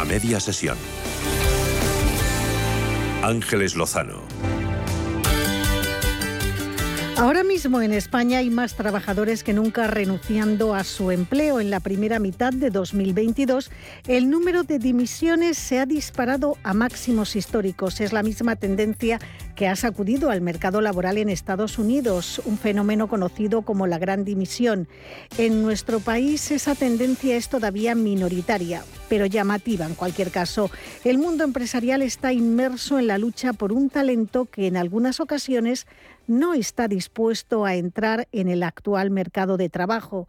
A media sesión. Ángeles Lozano. Ahora mismo en España hay más trabajadores que nunca renunciando a su empleo. En la primera mitad de 2022, el número de dimisiones se ha disparado a máximos históricos. Es la misma tendencia que ha sacudido al mercado laboral en Estados Unidos, un fenómeno conocido como la gran dimisión. En nuestro país esa tendencia es todavía minoritaria, pero llamativa en cualquier caso. El mundo empresarial está inmerso en la lucha por un talento que en algunas ocasiones no está dispuesto a entrar en el actual mercado de trabajo.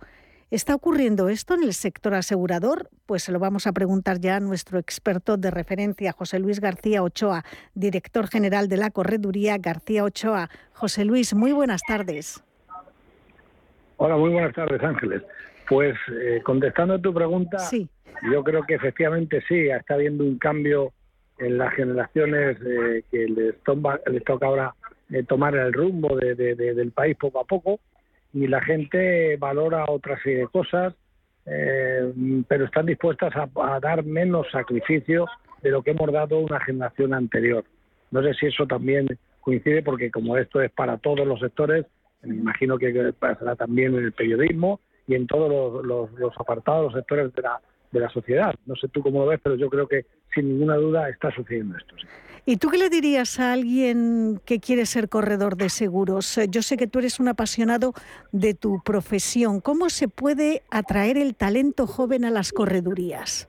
¿Está ocurriendo esto en el sector asegurador? Pues se lo vamos a preguntar ya a nuestro experto de referencia, José Luis García Ochoa, director general de la Correduría García Ochoa. José Luis, muy buenas tardes. Hola, muy buenas tardes, Ángeles. Pues eh, contestando a tu pregunta, yo creo que efectivamente sí, está habiendo un cambio en las generaciones eh, que les, les toca ahora eh, tomar el rumbo del país poco a poco y la gente valora otra serie de cosas, eh, pero están dispuestas a, dar menos sacrificio de lo que hemos dado una generación anterior. No sé si eso también coincide porque como esto es para todos los sectores, me imagino que pasará también en el periodismo y en todos los, apartados, los sectores de la, de la sociedad. No sé tú cómo lo ves, pero yo creo que sin ninguna duda está sucediendo esto. ¿Y tú qué le dirías a alguien que quiere ser corredor de seguros? Yo sé que tú eres un apasionado de tu profesión. ¿Cómo se puede atraer el talento joven a las corredurías?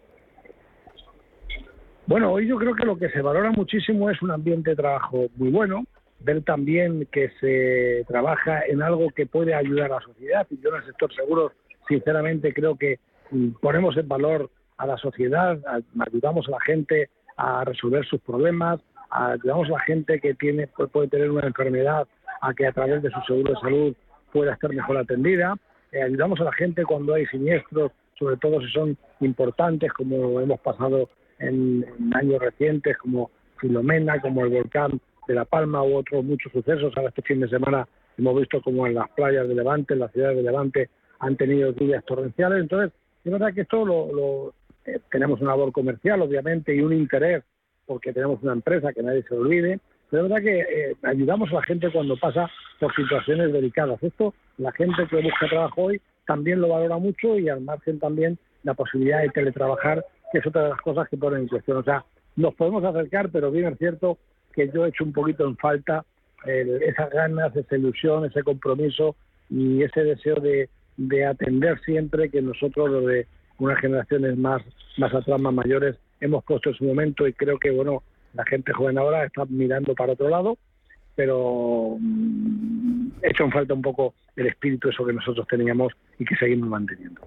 Bueno, hoy yo creo que lo que se valora muchísimo es un ambiente de trabajo muy bueno, ver también que se trabaja en algo que puede ayudar a la sociedad. Y yo en el sector seguros, sinceramente, creo que mm, ponemos en valor a la sociedad, ayudamos a la gente a resolver sus problemas, ayudamos a la gente que tiene puede tener una enfermedad a que a través de su seguro de salud pueda estar mejor atendida, eh, ayudamos a la gente cuando hay siniestros, sobre todo si son importantes, como hemos pasado en, años recientes, como Filomena, como el volcán de La Palma u otros muchos sucesos. Ahora este fin de semana hemos visto como en las playas de Levante, en las ciudades de Levante, han tenido lluvias torrenciales. Entonces, es verdad que esto lo, eh, tenemos una labor comercial, obviamente, y un interés, porque tenemos una empresa que nadie se olvide, pero es verdad que eh, ayudamos a la gente cuando pasa por situaciones delicadas. Esto, la gente que busca trabajo hoy también lo valora mucho y al margen también la posibilidad de teletrabajar, que es otra de las cosas que ponen en cuestión. O sea, nos podemos acercar, pero bien es cierto que yo he hecho un poquito en falta esas ganas, esa ilusión, ese compromiso y ese deseo de, de atender siempre que nosotros lo de unas generaciones más, más atrás, más mayores, hemos puesto en su momento y creo que, bueno, la gente joven ahora está mirando para otro lado, pero mm, hecho falta un poco el espíritu eso que nosotros teníamos y que seguimos manteniendo.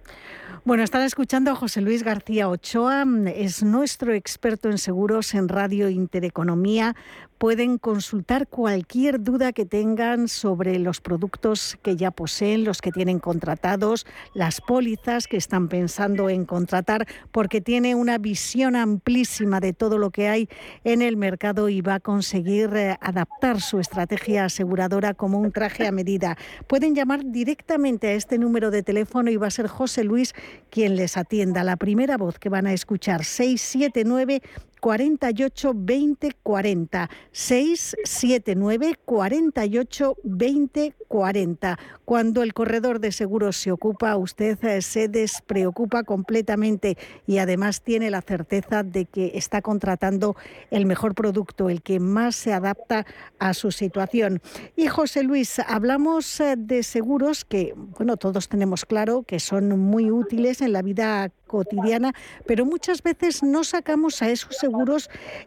Bueno, están escuchando a José Luis García Ochoa, es nuestro experto en seguros en Radio Intereconomía. Pueden consultar cualquier duda que tengan sobre los productos que ya poseen, los que tienen contratados, las pólizas que están pensando en contratar, porque tiene una visión amplísima de todo lo que hay en el mercado y va a conseguir eh, adaptar su estrategia aseguradora como un traje a medida. Pueden llamar directamente a este número de teléfono y va a ser José Luis quien les atienda. La primera voz que van a escuchar, 679 48 20 40 679 48 20 40. Cuando el corredor de seguros se ocupa, usted eh, se despreocupa completamente y además tiene la certeza de que está contratando el mejor producto, el que más se adapta a su situación. Y José Luis, hablamos eh, de seguros que, bueno, todos tenemos claro que son muy útiles en la vida cotidiana, pero muchas veces no sacamos a esos seguros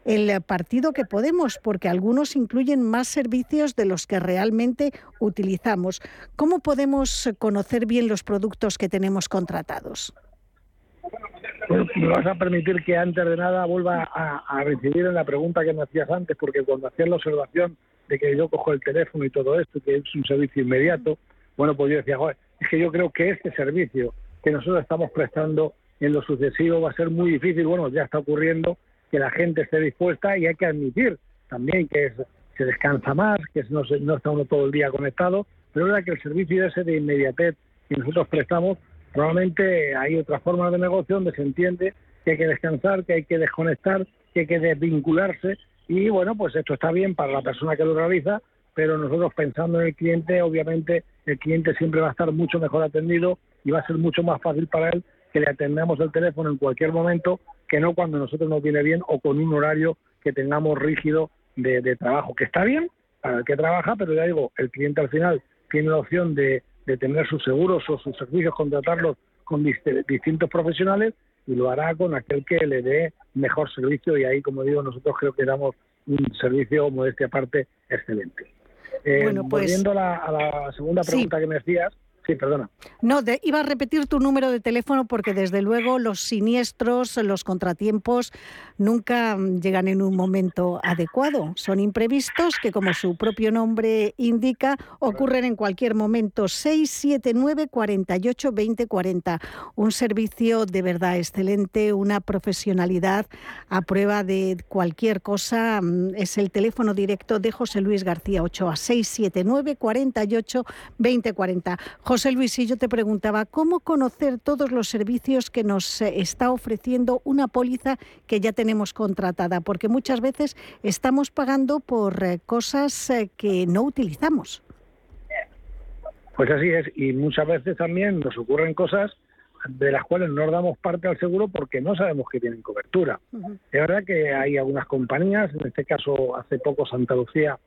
el partido que podemos, porque algunos incluyen más servicios de los que realmente utilizamos. ¿Cómo podemos conocer bien los productos que tenemos contratados? me vas a permitir que antes de nada vuelva a, recibir en la pregunta que me hacías antes, porque cuando hacías la observación de que yo cojo el teléfono y todo esto, que es un servicio inmediato, bueno, pues yo decía, es que yo creo que este servicio que nosotros estamos prestando en lo sucesivo va a ser muy difícil, bueno, ya está ocurriendo, que la gente esté dispuesta y hay que admitir también que se descansa más, que no, no está uno todo el día conectado, pero es verdad que el servicio ese de inmediatez que nosotros prestamos, probablemente hay otra forma de negocio donde se entiende que hay que descansar, que hay que desconectar, que hay que desvincularse y bueno, pues esto está bien para la persona que lo realiza, pero nosotros pensando en el cliente, obviamente el cliente siempre va a estar mucho mejor atendido y va a ser mucho más fácil para él que le atendamos el teléfono en cualquier momento que no cuando nosotros nos viene bien o con un horario que tengamos rígido de, de trabajo, que está bien para el que trabaja, pero ya digo, el cliente al final tiene la opción de, de tener sus seguros o sus servicios, contratarlos con distintos profesionales y lo hará con aquel que le dé mejor servicio y ahí, como digo, nosotros creo que damos un servicio, modestia aparte, excelente. Eh, bueno, pues, volviendo a la, a la segunda pregunta que me decías, Sí, perdona. No, iba a repetir tu número de teléfono porque desde luego los siniestros, los contratiempos nunca llegan en un momento adecuado. Son imprevistos que, como su propio nombre indica, ocurren en cualquier momento. 679 48 20 40. Un servicio de verdad excelente, una profesionalidad a prueba de cualquier cosa. Es el teléfono directo de José Luis García Ochoa, 679 48 20 40. José Luis, yo te preguntaba, ¿cómo conocer todos los servicios que nos eh, está ofreciendo una póliza que ya tenemos contratada? Porque muchas veces estamos pagando por eh, cosas eh, que no utilizamos. Pues así es, y muchas veces también nos ocurren cosas de las cuales no damos parte al seguro porque no sabemos que tienen cobertura. Es verdad que hay algunas compañías, en este caso hace poco Santa Lucía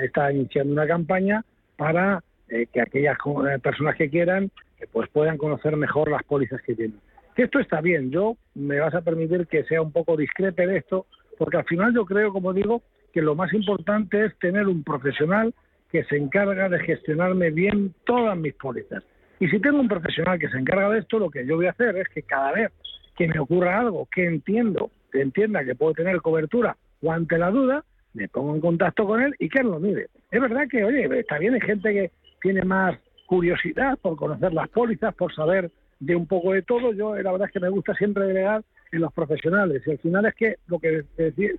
está iniciando una campaña para eh, que aquellas eh, personas que quieran pues puedan conocer mejor las pólizas que tienen. Esto está bien, yo me vas a permitir que sea un poco discrepe de esto, porque al final yo creo, como digo, que lo más importante es tener un profesional que se encarga de gestionarme bien todas mis pólizas. Y si tengo un profesional que se encarga de esto, lo que yo voy a hacer es que cada vez que me ocurra algo, que entiendo, que entienda que puedo tener cobertura o ante la duda, me pongo en contacto con él y que él lo mire. Es verdad que, oye, está bien, hay gente que tiene más curiosidad por conocer las pólizas, por saber de un poco de todo. Yo la verdad es que me gusta siempre delegar en los profesionales y al final es que lo que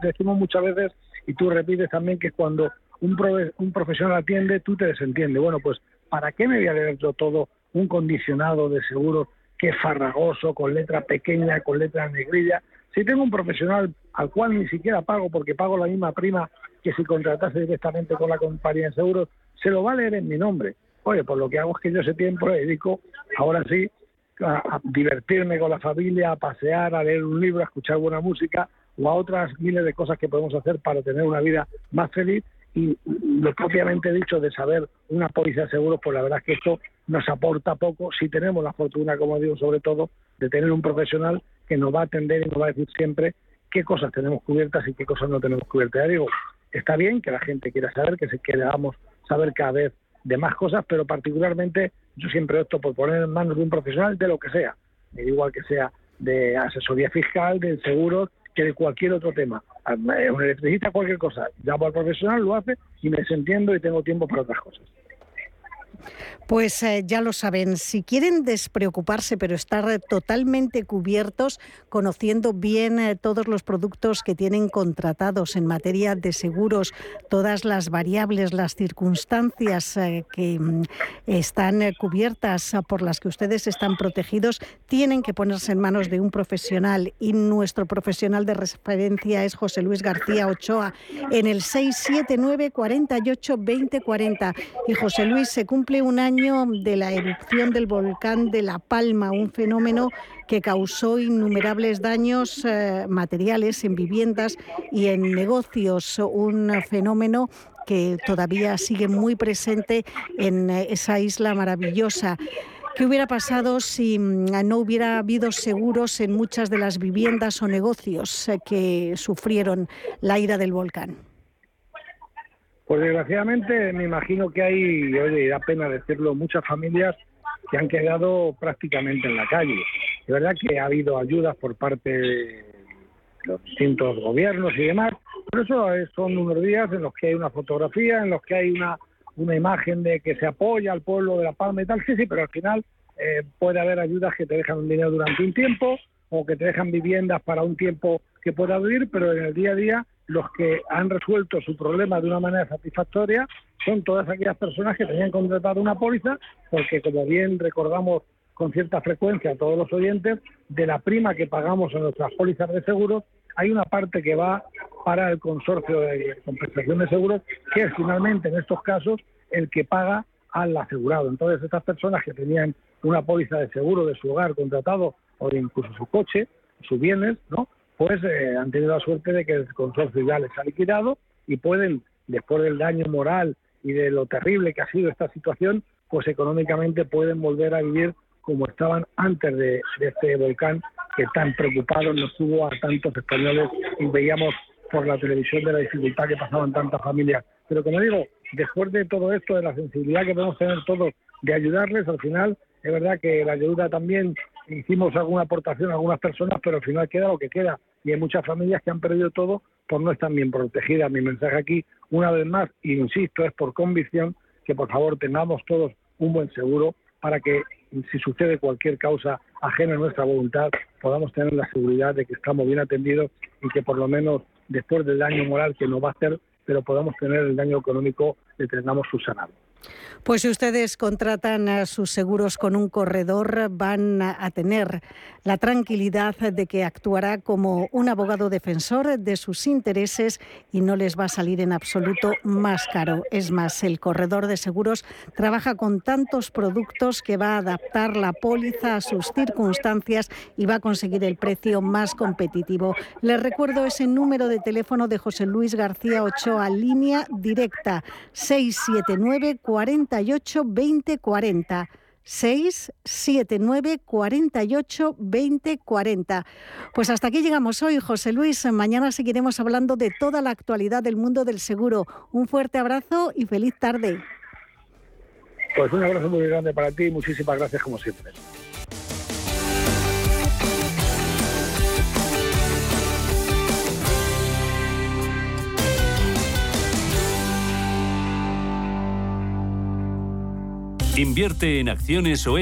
decimos muchas veces y tú repites también que cuando un, un profesional atiende tú te desentiendes. Bueno, pues ¿para qué me voy a leer yo todo un condicionado de seguro que es farragoso, con letra pequeña, con letra negrilla? Si tengo un profesional al cual ni siquiera pago porque pago la misma prima que si contratase directamente con la compañía de seguros, se lo va a leer en mi nombre. Oye, pues lo que hago es que yo ese tiempo le dedico, ahora sí, a, divertirme con la familia, a pasear, a leer un libro, a escuchar buena música o a otras miles de cosas que podemos hacer para tener una vida más feliz. Y lo propiamente dicho de saber una póliza de seguros, pues la verdad es que esto nos aporta poco si tenemos la fortuna, como digo, sobre todo, de tener un profesional que nos va a atender y nos va a decir siempre qué cosas tenemos cubiertas y qué cosas no tenemos cubiertas. Ya digo, está bien que la gente quiera saber, que se queramos saber cada vez de más cosas, pero particularmente yo siempre opto por poner en manos de un profesional de lo que sea, igual que sea de asesoría fiscal, de seguros, que de cualquier otro tema. Necesita cualquier cosa, llamo al profesional, lo hace y me desentiendo y tengo tiempo para otras cosas. Pues eh, ya lo saben, si quieren despreocuparse pero estar totalmente cubiertos, conociendo bien eh, todos los productos que tienen contratados en materia de seguros, todas las variables, las circunstancias eh, que mm, están cubiertas por las que ustedes están protegidos, tienen que ponerse en manos de un profesional. Y nuestro profesional de referencia es José Luis García Ochoa en el 679 48 20 40 y José Luis se cumple un año de la erupción del volcán de La Palma, un fenómeno que causó innumerables daños eh, materiales en viviendas y en negocios, un fenómeno que todavía sigue muy presente en eh, esa isla maravillosa. ¿Qué hubiera pasado si mm, no hubiera habido seguros en muchas de las viviendas o negocios eh, que sufrieron la ira del volcán? Pues desgraciadamente me imagino que hay, oye, da pena decirlo, muchas familias que han quedado prácticamente en la calle. De verdad que ha habido ayudas por parte de los distintos gobiernos y demás, pero eso son unos días en los que hay una fotografía, en los que hay una, una imagen de que se apoya al pueblo de La Palma y tal, sí, sí, pero al final eh, puede haber ayudas que te dejan un dinero durante un tiempo o que te dejan viviendas para un tiempo que pueda vivir, pero en el día a día los que han resuelto su problema de una manera satisfactoria son todas aquellas personas que tenían contratado una póliza, porque como bien recordamos con cierta frecuencia a todos los oyentes, de la prima que pagamos en nuestras pólizas de seguros, hay una parte que va para el consorcio de compensación de seguros, que es finalmente en estos casos el que paga al asegurado. Entonces, estas personas que tenían una póliza de seguro de su hogar contratado o de incluso su coche, sus bienes, ¿no? Pues han tenido la suerte de que el consorcio ya les ha liquidado y pueden, después del daño moral y de lo terrible que ha sido esta situación, pues económicamente pueden volver a vivir como estaban antes de, este volcán que tan preocupado nos tuvo a tantos españoles y veíamos por la televisión de la dificultad que pasaban tantas familias. Pero como digo, después de todo esto, de la sensibilidad que podemos tener todos de ayudarles, al final es verdad que la ayuda también hicimos alguna aportación a algunas personas, pero al final queda lo que queda. Y hay muchas familias que han perdido todo por no estar bien protegidas. Mi mensaje aquí, una vez más, insisto, es por convicción que por favor tengamos todos un buen seguro para que si sucede cualquier causa ajena a nuestra voluntad, podamos tener la seguridad de que estamos bien atendidos y que por lo menos después del daño moral que nos va a hacer, pero podamos tener el daño económico, le tengamos subsanado. Pues si ustedes contratan sus seguros con un corredor, van a tener la tranquilidad de que actuará como un abogado defensor de sus intereses y no les va a salir en absoluto más caro. Es más, el corredor de seguros trabaja con tantos productos que va a adaptar la póliza a sus circunstancias y va a conseguir el precio más competitivo. Les recuerdo ese número de teléfono de José Luis García Ochoa, línea directa 679 48 20 40. 679 48 20 40. Pues hasta aquí llegamos hoy, José Luis. Mañana seguiremos hablando de toda la actualidad del mundo del seguro. Un fuerte abrazo y feliz tarde. Pues un abrazo muy grande para ti y muchísimas gracias como siempre. Invierte en acciones o